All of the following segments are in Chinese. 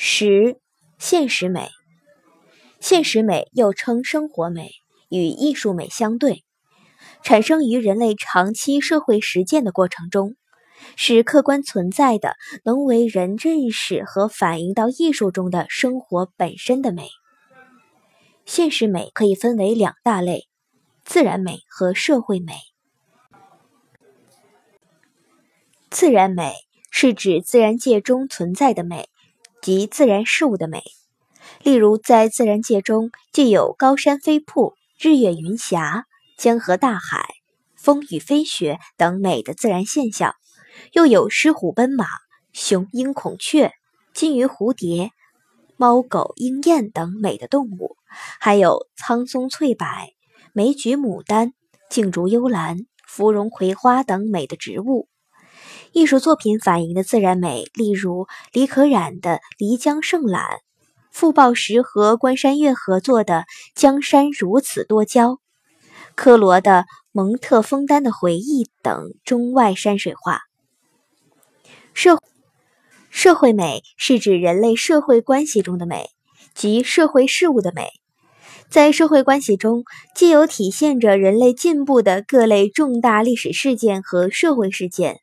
十、现实美。现实美又称生活美，与艺术美相对，产生于人类长期社会实践的过程中，是客观存在的，能为人认识和反映到艺术中的生活本身的美。现实美可以分为两大类：自然美和社会美。自然美。是指自然界中存在的美，及自然事物的美。例如，在自然界中，既有高山飞瀑、日月云霞、江河大海、风雨飞雪等美的自然现象，又有狮虎奔马、雄鹰孔雀、金鱼蝴蝶、猫狗鹰雁等美的动物，还有苍松翠柏、梅菊牡丹、镜竹幽兰、芙蓉葵花等美的植物。艺术作品反映的自然美，例如李可染的《漓江胜览》，傅抱石和关山月合作的《江山如此多娇》，科罗的《蒙特枫丹的回忆》等中外山水画。社社会美是指人类社会关系中的美，即社会事物的美。在社会关系中，既有体现着人类进步的各类重大历史事件和社会事件。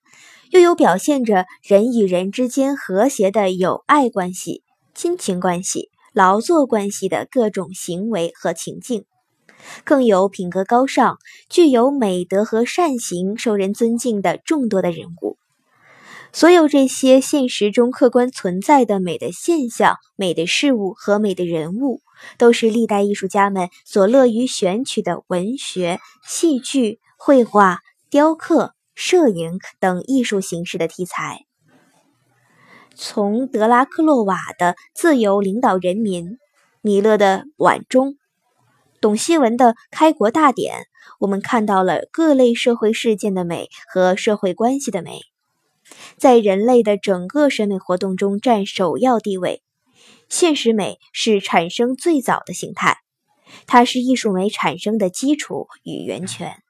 又有表现着人与人之间和谐的友爱关系、亲情关系、劳作关系的各种行为和情境，更有品格高尚、具有美德和善行、受人尊敬的众多的人物。所有这些现实中客观存在的美的现象、美的事物和美的人物，都是历代艺术家们所乐于选取的文学、戏剧、绘画、雕刻。摄影等艺术形式的题材，从德拉克洛瓦的《自由领导人民》、米勒的《晚钟》、董希文的《开国大典》，我们看到了各类社会事件的美和社会关系的美，在人类的整个审美活动中占首要地位。现实美是产生最早的形态，它是艺术美产生的基础与源泉。